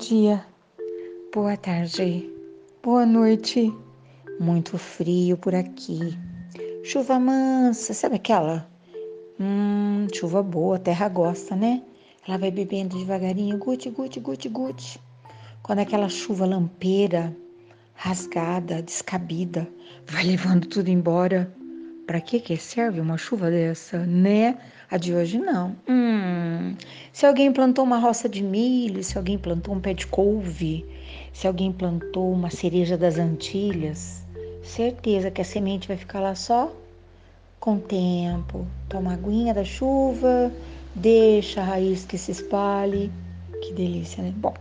dia, boa tarde, boa noite. Muito frio por aqui. Chuva mansa, sabe aquela? Hum, chuva boa, a terra gosta, né? Ela vai bebendo devagarinho, guti, guti, guti, guti. Quando aquela chuva lampeira, rasgada, descabida, vai levando tudo embora. Para que que serve uma chuva dessa, né? A de hoje não. Hum, se alguém plantou uma roça de milho, se alguém plantou um pé de couve, se alguém plantou uma cereja das Antilhas, certeza que a semente vai ficar lá só com o tempo. Toma aguinha da chuva, deixa a raiz que se espalhe. Que delícia, né? Bom,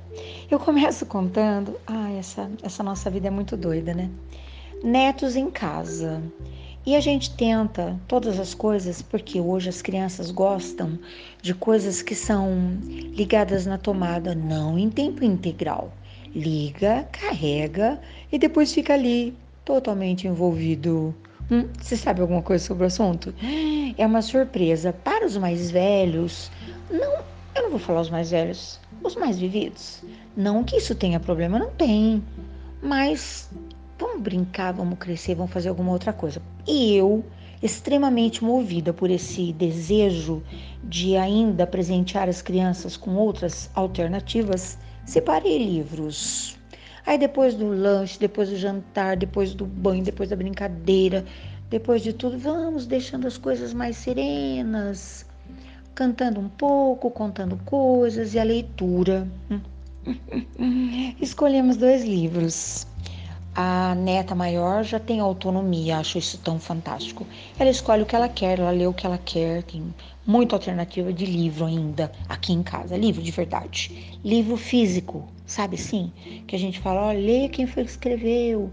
eu começo contando. Ah, essa, essa nossa vida é muito doida, né? Netos em casa. E a gente tenta todas as coisas porque hoje as crianças gostam de coisas que são ligadas na tomada, não em tempo integral. Liga, carrega e depois fica ali totalmente envolvido. Hum, você sabe alguma coisa sobre o assunto? É uma surpresa para os mais velhos. Não, eu não vou falar os mais velhos, os mais vividos. Não que isso tenha problema, não tem. Mas vamos brincar, vamos crescer, vamos fazer alguma outra coisa. E eu, extremamente movida por esse desejo de ainda presentear as crianças com outras alternativas, separei livros. Aí depois do lanche, depois do jantar, depois do banho, depois da brincadeira, depois de tudo, vamos deixando as coisas mais serenas, cantando um pouco, contando coisas e a leitura. Escolhemos dois livros. A neta maior já tem autonomia, acho isso tão fantástico. Ela escolhe o que ela quer, ela lê o que ela quer, tem muita alternativa de livro ainda aqui em casa, livro de verdade. Livro físico, sabe sim? Que a gente fala, olha, leia quem foi que escreveu,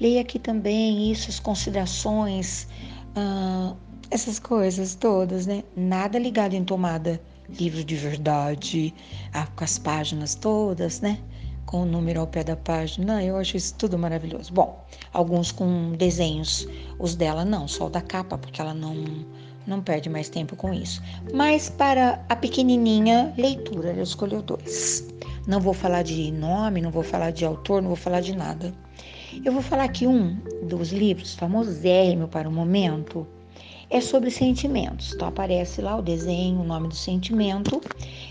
leia aqui também isso, as considerações, essas coisas todas, né? Nada ligado em tomada. Livro de verdade, com as páginas todas, né? Com o número ao pé da página. Eu acho isso tudo maravilhoso. Bom, alguns com desenhos, os dela não, só o da capa, porque ela não não perde mais tempo com isso. Mas para a pequenininha, leitura, ela escolheu dois. Não vou falar de nome, não vou falar de autor, não vou falar de nada. Eu vou falar que um dos livros, famosérrimo para o momento, é sobre sentimentos. Então aparece lá o desenho, o nome do sentimento.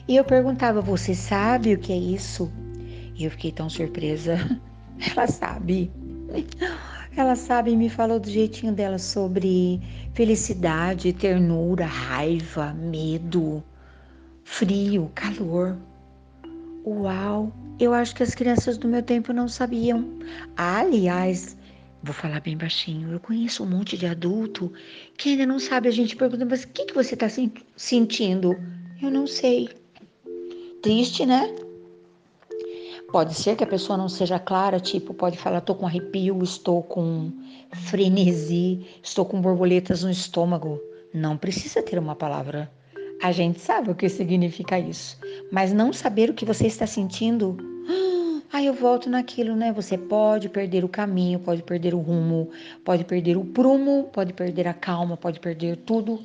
E eu perguntava: Você sabe o que é isso? E eu fiquei tão surpresa. Ela sabe. Ela sabe me falou do jeitinho dela sobre felicidade, ternura, raiva, medo, frio, calor. Uau! Eu acho que as crianças do meu tempo não sabiam. aliás, vou falar bem baixinho, eu conheço um monte de adulto que ainda não sabe. A gente pergunta, mas o que, que você está sentindo? Eu não sei. Triste, né? Pode ser que a pessoa não seja clara, tipo, pode falar, estou com arrepio, estou com frenesi, estou com borboletas no estômago. Não precisa ter uma palavra. A gente sabe o que significa isso, mas não saber o que você está sentindo. Aí eu volto naquilo, né? Você pode perder o caminho, pode perder o rumo, pode perder o prumo, pode perder a calma, pode perder tudo,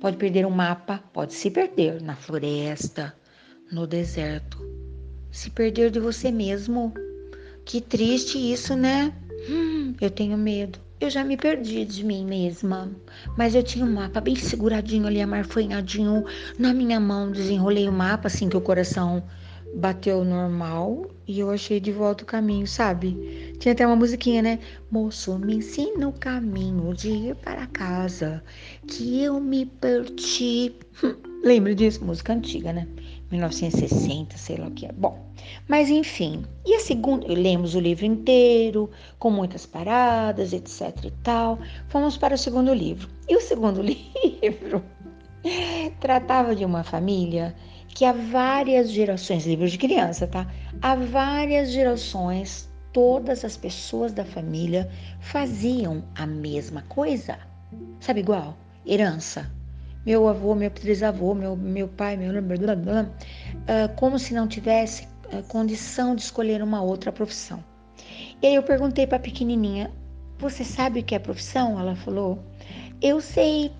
pode perder o mapa, pode se perder na floresta, no deserto se perder de você mesmo. Que triste isso, né? Hum, eu tenho medo. Eu já me perdi de mim mesma, mas eu tinha um mapa bem seguradinho ali, amarfanhadinho na minha mão. Desenrolei o mapa assim que o coração bateu normal e eu achei de volta o caminho, sabe? Tinha até uma musiquinha, né? Moço, me ensina o caminho de ir para casa, que eu me perdi. Lembra disso? Música antiga, né? 1960, sei lá o que é. Bom, mas enfim. E a segunda, lemos o livro inteiro, com muitas paradas, etc e tal. Fomos para o segundo livro. E o segundo livro tratava de uma família que há várias gerações, livro de criança, tá? Há várias gerações, todas as pessoas da família faziam a mesma coisa. Sabe igual? Herança meu avô, meu trisavô, meu, meu pai, meu blá, blá, uh, como se não tivesse uh, condição de escolher uma outra profissão. E aí eu perguntei para a pequenininha: Você sabe o que é profissão? Ela falou: Eu sei,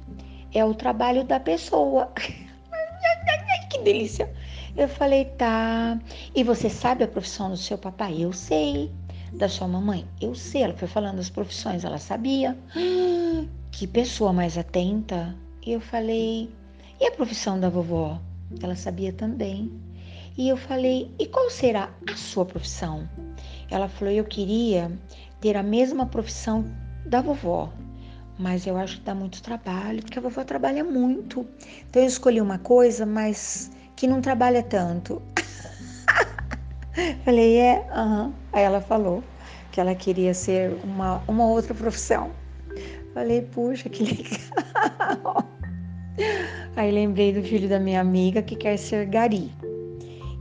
é o trabalho da pessoa. que delícia! Eu falei, tá. E você sabe a profissão do seu papai? Eu sei. Da sua mamãe? Eu sei. Ela foi falando as profissões, ela sabia. Que pessoa mais atenta. E eu falei, e a profissão da vovó? Ela sabia também. E eu falei, e qual será a sua profissão? Ela falou, eu queria ter a mesma profissão da vovó, mas eu acho que dá muito trabalho, porque a vovó trabalha muito. Então eu escolhi uma coisa, mas que não trabalha tanto. Falei, é, uhum. aí ela falou que ela queria ser uma, uma outra profissão. Falei, puxa, que legal. Aí lembrei do filho da minha amiga que quer ser gari.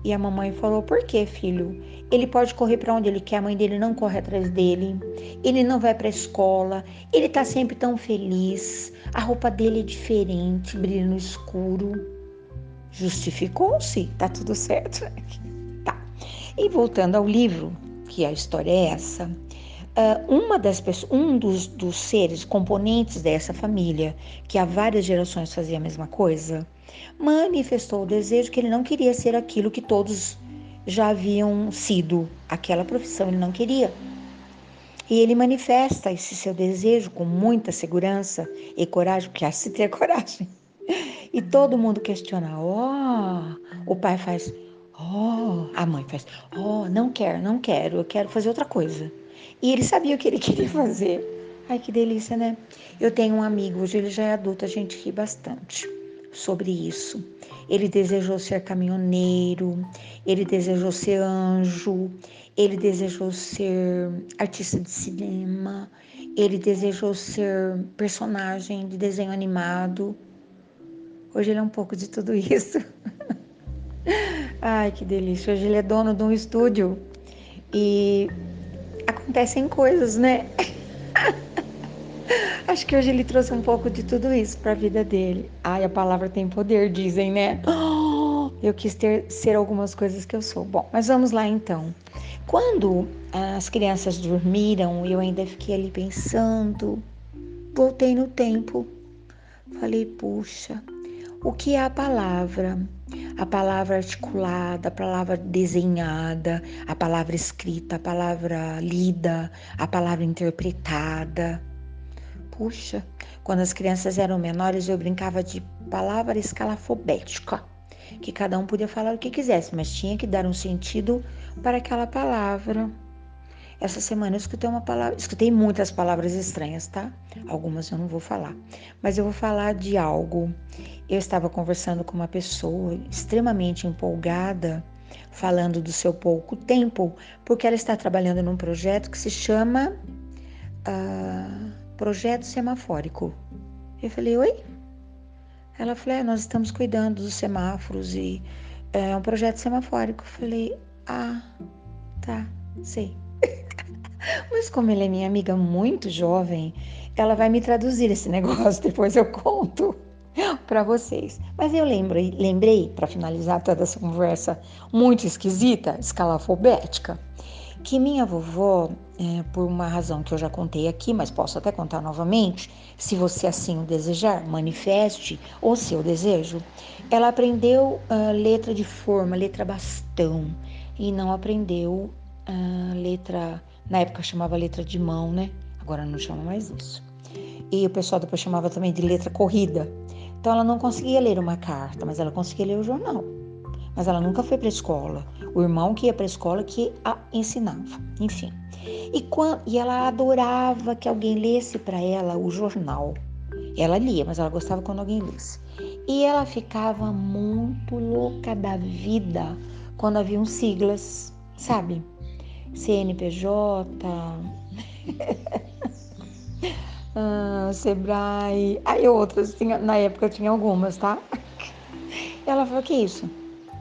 E a mamãe falou: Por que, filho? Ele pode correr para onde ele quer, a mãe dele não corre atrás dele. Ele não vai para a escola. Ele tá sempre tão feliz. A roupa dele é diferente, brilha no escuro. Justificou-se, tá tudo certo. tá. E voltando ao livro, que a história é essa. Uh, uma das pessoas, um dos, dos seres componentes dessa família, que há várias gerações fazia a mesma coisa, manifestou o desejo que ele não queria ser aquilo que todos já haviam sido, aquela profissão ele não queria. E ele manifesta esse seu desejo com muita segurança e coragem, porque há se ter coragem. E todo mundo questiona: ó, oh, o pai faz, ó, oh, a mãe faz, ó, oh, não quero, não quero, eu quero fazer outra coisa. E ele sabia o que ele queria fazer. Ai, que delícia, né? Eu tenho um amigo, hoje ele já é adulto, a gente ri bastante sobre isso. Ele desejou ser caminhoneiro, ele desejou ser anjo, ele desejou ser artista de cinema, ele desejou ser personagem de desenho animado. Hoje ele é um pouco de tudo isso. Ai, que delícia. Hoje ele é dono de um estúdio e acontecem coisas, né? Acho que hoje ele trouxe um pouco de tudo isso para a vida dele. Ai, a palavra tem poder, dizem, né? eu quis ter, ser algumas coisas que eu sou. Bom, mas vamos lá então. Quando as crianças dormiram, eu ainda fiquei ali pensando, voltei no tempo. Falei, puxa, o que é a palavra? A palavra articulada, a palavra desenhada, a palavra escrita, a palavra lida, a palavra interpretada. Puxa, quando as crianças eram menores, eu brincava de palavra escalafobética, que cada um podia falar o que quisesse, mas tinha que dar um sentido para aquela palavra. Essa semana eu escutei uma palavra, escutei muitas palavras estranhas, tá? Algumas eu não vou falar, mas eu vou falar de algo. Eu estava conversando com uma pessoa extremamente empolgada, falando do seu pouco tempo, porque ela está trabalhando num projeto que se chama uh, Projeto Semafórico. Eu falei, oi? Ela falou, é, nós estamos cuidando dos semáforos e é um projeto semafórico. Eu falei, ah, tá, sei. Mas como ela é minha amiga muito jovem, ela vai me traduzir esse negócio, depois eu conto para vocês. Mas eu lembrei, lembrei para finalizar toda essa conversa muito esquisita, escalafobética, que minha vovó, é, por uma razão que eu já contei aqui, mas posso até contar novamente, se você assim o desejar, manifeste o seu desejo. Ela aprendeu uh, letra de forma, letra bastão, e não aprendeu letra na época chamava letra de mão, né? Agora não chama mais isso. E o pessoal depois chamava também de letra corrida. Então ela não conseguia ler uma carta, mas ela conseguia ler o jornal. Mas ela nunca foi para a escola. O irmão que ia para a escola que a ensinava. Enfim. E, quando, e ela adorava que alguém lesse para ela o jornal. Ela lia, mas ela gostava quando alguém lesse. E ela ficava muito louca da vida quando haviam siglas, sabe? CNPJ, ah, Sebrae, aí outras, tinha, na época tinha algumas, tá? Ela falou, que isso?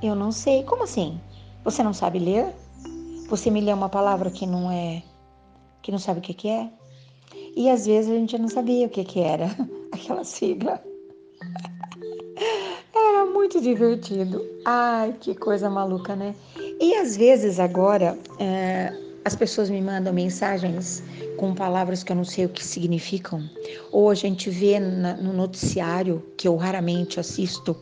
Eu não sei. Como assim? Você não sabe ler? Você me lê uma palavra que não é, que não sabe o que, que é? E às vezes a gente não sabia o que, que era aquela sigla. Era muito divertido. Ai, que coisa maluca, né? E às vezes agora é, as pessoas me mandam mensagens com palavras que eu não sei o que significam. Ou a gente vê na, no noticiário, que eu raramente assisto,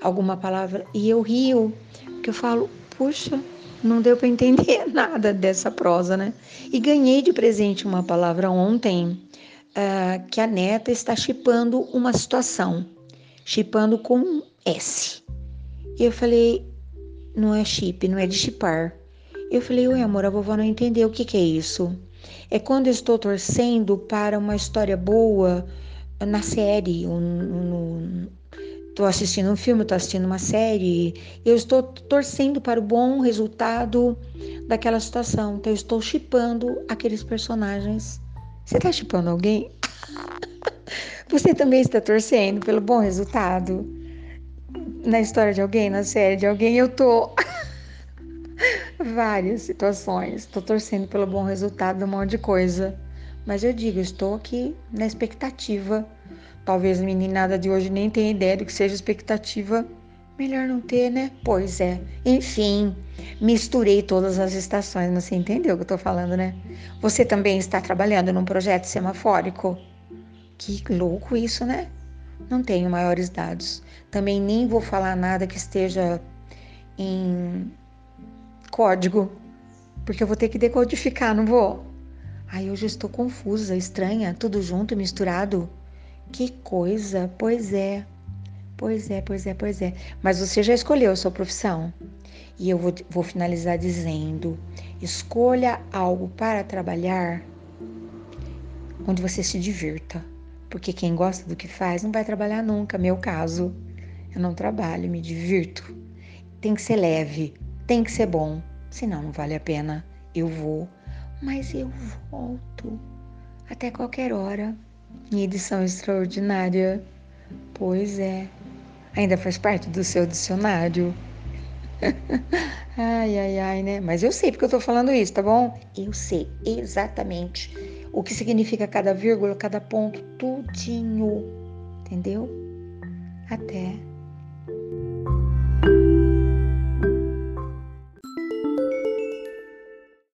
alguma palavra e eu rio, porque eu falo, puxa, não deu para entender nada dessa prosa, né? E ganhei de presente uma palavra ontem uh, que a neta está chipando uma situação, chipando com S. E eu falei, não é chip, não é de chipar. Eu falei, ué, amor, a vovó não entendeu o que, que é isso. É quando eu estou torcendo para uma história boa na série, no, estou assistindo um filme, estou assistindo uma série, eu estou torcendo para o bom resultado daquela situação. Então, eu estou chipando aqueles personagens. Você está chipando alguém? Você também está torcendo pelo bom resultado na história de alguém, na série de alguém? Eu tô. Várias situações. Estou torcendo pelo bom resultado de um monte de coisa. Mas eu digo, estou aqui na expectativa Talvez a meninada de hoje nem tenha ideia do que seja expectativa. Melhor não ter, né? Pois é. Enfim, misturei todas as estações, mas você entendeu o que eu tô falando, né? Você também está trabalhando num projeto semafórico? Que louco isso, né? Não tenho maiores dados. Também nem vou falar nada que esteja em código, porque eu vou ter que decodificar, não vou? Ai, hoje estou confusa, estranha, tudo junto, misturado. Que coisa, pois é. Pois é, pois é, pois é. Mas você já escolheu a sua profissão. E eu vou, vou finalizar dizendo: escolha algo para trabalhar onde você se divirta. Porque quem gosta do que faz não vai trabalhar nunca. Meu caso, eu não trabalho, me divirto. Tem que ser leve, tem que ser bom. Senão não vale a pena. Eu vou, mas eu volto até qualquer hora. Em edição extraordinária. Pois é. Ainda faz parte do seu dicionário. ai, ai, ai, né? Mas eu sei porque eu tô falando isso, tá bom? Eu sei exatamente o que significa cada vírgula, cada ponto, tudinho. Entendeu? Até.